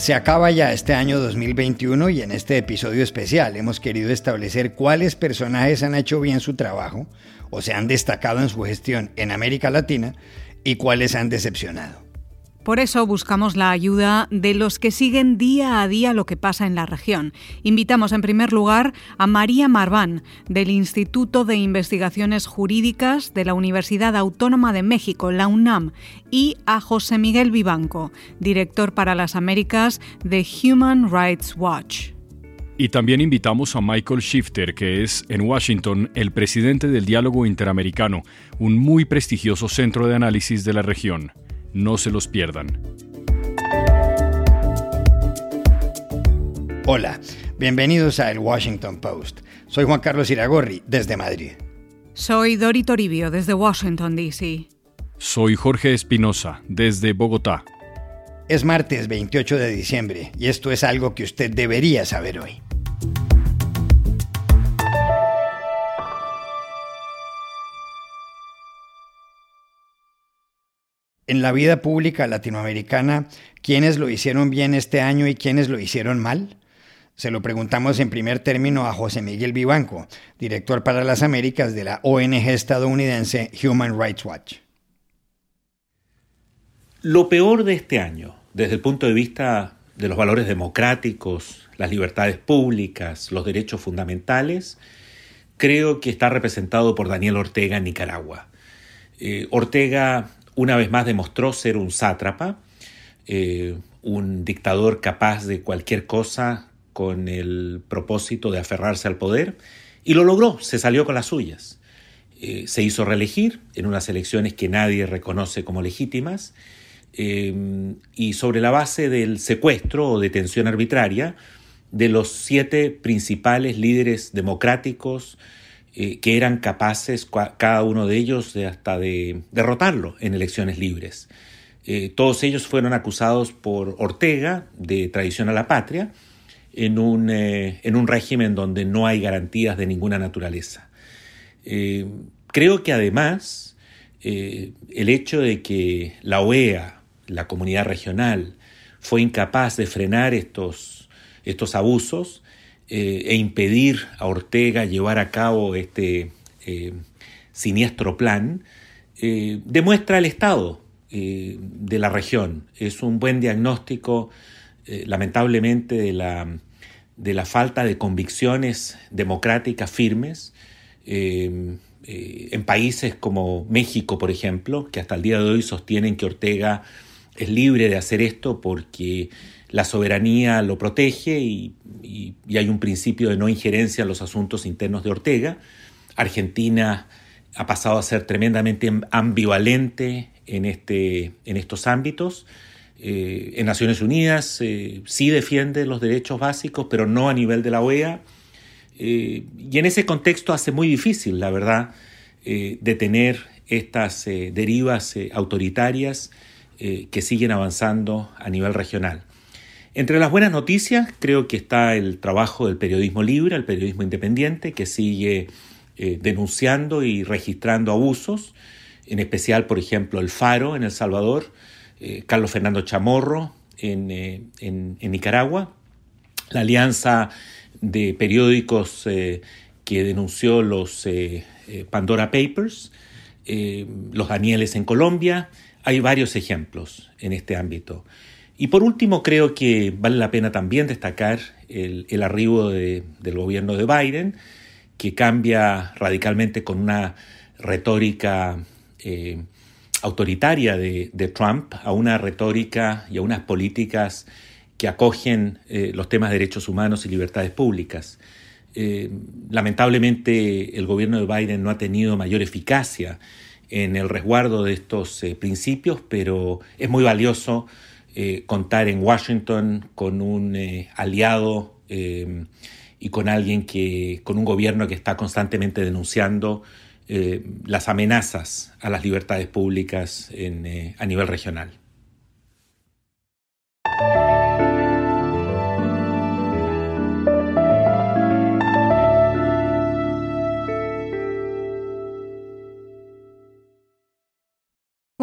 Se acaba ya este año 2021 y en este episodio especial hemos querido establecer cuáles personajes han hecho bien su trabajo o se han destacado en su gestión en América Latina y cuáles han decepcionado. Por eso buscamos la ayuda de los que siguen día a día lo que pasa en la región. Invitamos en primer lugar a María Marván, del Instituto de Investigaciones Jurídicas de la Universidad Autónoma de México, la UNAM, y a José Miguel Vivanco, director para las Américas de Human Rights Watch. Y también invitamos a Michael Shifter, que es en Washington el presidente del Diálogo Interamericano, un muy prestigioso centro de análisis de la región. No se los pierdan. Hola, bienvenidos a El Washington Post. Soy Juan Carlos Iragorri, desde Madrid. Soy Dori Toribio, desde Washington, D.C. Soy Jorge Espinosa, desde Bogotá. Es martes 28 de diciembre y esto es algo que usted debería saber hoy. En la vida pública latinoamericana, ¿quiénes lo hicieron bien este año y quiénes lo hicieron mal? Se lo preguntamos en primer término a José Miguel Vivanco, director para las Américas de la ONG estadounidense Human Rights Watch. Lo peor de este año, desde el punto de vista de los valores democráticos, las libertades públicas, los derechos fundamentales, creo que está representado por Daniel Ortega en Nicaragua. Eh, Ortega una vez más demostró ser un sátrapa, eh, un dictador capaz de cualquier cosa con el propósito de aferrarse al poder, y lo logró, se salió con las suyas. Eh, se hizo reelegir en unas elecciones que nadie reconoce como legítimas, eh, y sobre la base del secuestro o detención arbitraria de los siete principales líderes democráticos eh, que eran capaces, cada uno de ellos, de hasta de derrotarlo en elecciones libres. Eh, todos ellos fueron acusados por Ortega de traición a la patria en un, eh, en un régimen donde no hay garantías de ninguna naturaleza. creo que además el hecho de que la OEA, la comunidad regional, fue incapaz de frenar estos, estos abusos, eh, e impedir a Ortega llevar a cabo este eh, siniestro plan, eh, demuestra el estado de la región. Es un buen diagnóstico, lamentablemente, de la, de la falta de convicciones democráticas firmes. en países como México, por ejemplo, que hasta el día de hoy sostienen que Ortega es libre de hacer esto porque la soberanía lo protege y, hay un principio de no injerencia en los asuntos internos de Ortega. Argentina ha pasado a ser tremendamente ambivalente en, este, en estos ámbitos. Eh, en Naciones Unidas eh, sí defiende los derechos básicos, pero no a nivel de la OEA. Eh, y en ese contexto hace muy difícil, la verdad, detener estas derivas autoritarias que siguen avanzando a nivel regional. Entre las buenas noticias creo que está el trabajo del periodismo libre, el periodismo independiente, que sigue eh, denunciando y registrando abusos, en especial, por ejemplo, el Faro en El Salvador, eh, Carlos Fernando Chamorro eh, en, Nicaragua, la alianza de periódicos que denunció los Pandora Papers, los Danieles en Colombia, hay varios ejemplos en este ámbito. Y por último, creo que vale la pena también destacar el, arribo del gobierno de Biden, que cambia radicalmente con una retórica eh, autoritaria de, Trump a una retórica y a unas políticas que acogen eh, los temas de derechos humanos y libertades públicas. lamentablemente el gobierno de Biden no ha tenido mayor eficacia en el resguardo de estos principios, pero es muy valioso contar en Washington con un aliado y con alguien que, con un gobierno que está constantemente denunciando eh, las amenazas a las libertades públicas eh, a nivel regional.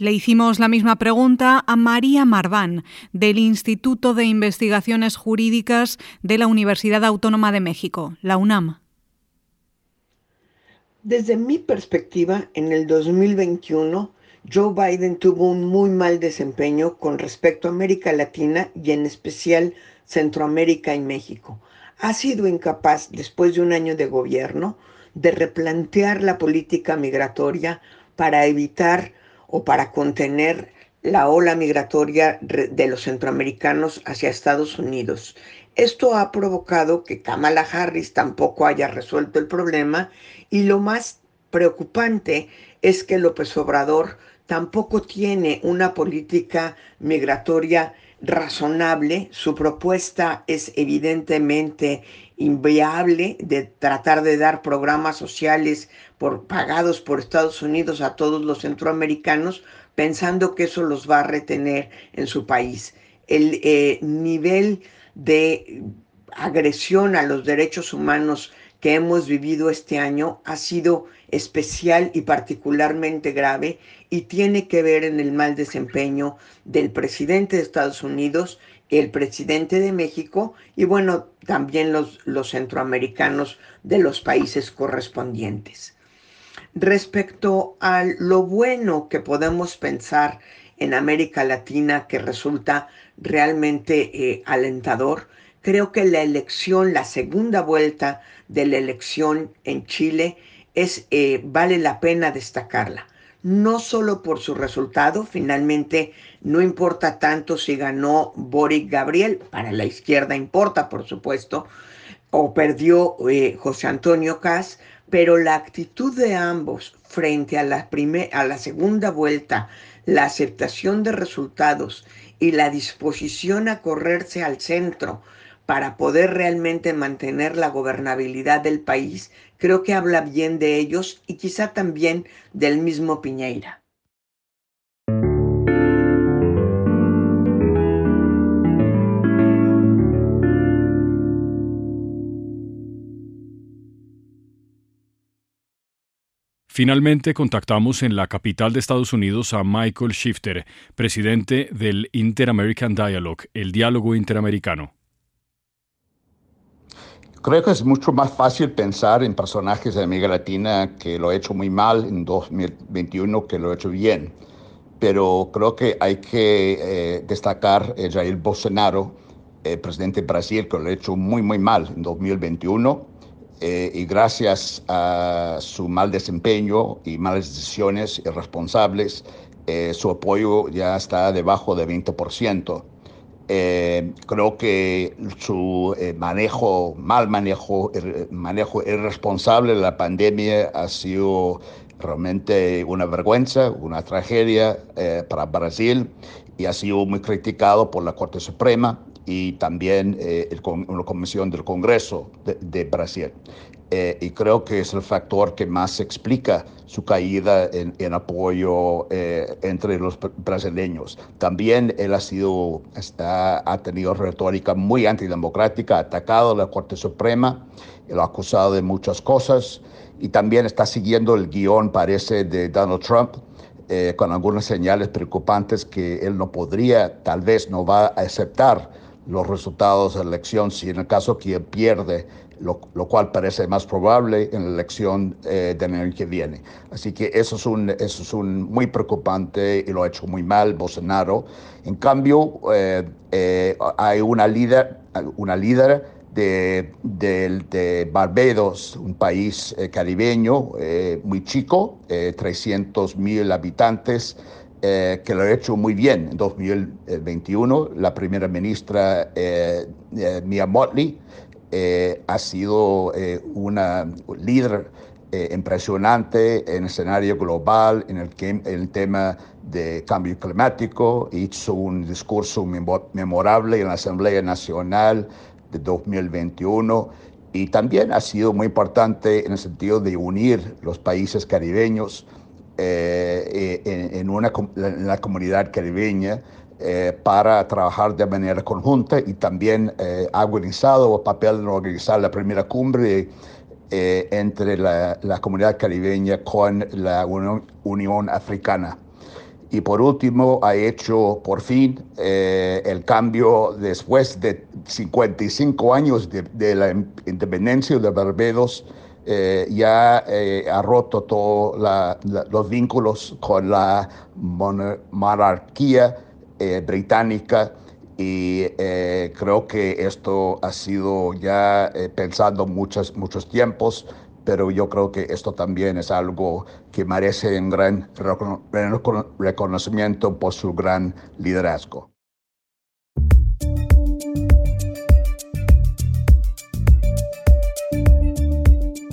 Le hicimos la misma pregunta a María Marván, del Instituto de Investigaciones Jurídicas de la Universidad Autónoma de México, la UNAM. Desde mi perspectiva, en el 2021, Joe Biden tuvo un muy mal desempeño con respecto a América Latina y en especial Centroamérica y México. Ha sido incapaz, después de un año de gobierno, de replantear la política migratoria para evitar o para contener la ola migratoria de los centroamericanos hacia Estados Unidos. Esto ha provocado que Kamala Harris tampoco haya resuelto el problema y lo más preocupante es que López Obrador tampoco tiene una política migratoria razonable. Su propuesta es evidentemente inviable de tratar de dar programas sociales por, pagados por Estados Unidos a todos los centroamericanos, pensando que eso los va a retener en su país. El eh, nivel de agresión a los derechos humanos que hemos vivido este año ha sido especial y particularmente grave y tiene que ver en el mal desempeño del presidente de Estados Unidos, el presidente de México y bueno, también los, los centroamericanos de los países correspondientes. Respecto a lo bueno que podemos pensar en América Latina que resulta realmente eh, alentador, creo que la elección, la segunda vuelta de la elección en Chile es, eh, vale la pena destacarla. No solo por su resultado, finalmente no importa tanto si ganó Boric Gabriel, para la izquierda importa, por supuesto, o perdió eh, José Antonio Cas, pero la actitud de ambos frente a la, a la segunda vuelta, la aceptación de resultados y la disposición a correrse al centro para poder realmente mantener la gobernabilidad del país, creo que habla bien de ellos y quizá también del mismo Piñeira. Finalmente contactamos en la capital de Estados Unidos a Michael Shifter, presidente del Inter-American Dialogue, el diálogo interamericano. Creo que es mucho más fácil pensar en personajes de América Latina que lo ha hecho muy mal en 2021 que lo ha hecho bien. Pero creo que hay que eh, destacar a Jair Bolsonaro, el presidente de Brasil, que lo ha hecho muy, muy mal en 2021 eh, y gracias a su mal desempeño y malas decisiones irresponsables, eh, su apoyo ya está debajo del 20%. Eh, creo que su manejo, mal manejo, manejo irresponsable de la pandemia ha sido realmente una vergüenza, una tragedia para Brasil y ha sido muy criticado por la Corte Suprema y también eh, el, la Comisión del Congreso de, Brasil. Eh, y creo que es el factor que más explica su caída en, apoyo eh, entre los brasileños. También él ha, sido, está, ha tenido retórica muy antidemocrática, ha atacado a la Corte Suprema, lo ha acusado de muchas cosas y también está siguiendo el guion, parece, de Donald Trump, con algunas señales preocupantes que él no podría, tal vez no va a aceptar los resultados de la elección, si en el caso que pierde, lo, cual parece más probable en la elección eh, del año que viene. Así que eso es, un, eso es un muy preocupante y lo ha hecho muy mal Bolsonaro. En cambio, eh, eh, hay una líder, una líder de, de, Barbados, un país caribeño muy chico, 300 mil habitantes, eh, que lo ha hecho muy bien en 2021. La primera ministra eh, eh Mia Motley eh, ha sido una líder impresionante en el escenario global, en el, en el tema de cambio climático. Hizo un discurso memorable en la Asamblea Nacional de 2021 y también ha sido muy importante en el sentido de unir los países caribeños eh, eh, en, una, en la comunidad caribeña eh, para trabajar de manera conjunta y también ha organizado el papel de organizar la primera cumbre entre la, comunidad caribeña con la Unión, Africana. Y por último, ha hecho por fin el cambio después de 55 años de, de la independencia de Barbados eh, ya eh, ha roto todos los vínculos con la monarquía eh, británica y creo que esto ha sido ya pensando muchos, muchos tiempos, pero yo creo que esto también es algo que merece un gran reconocimiento por su gran liderazgo.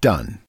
done.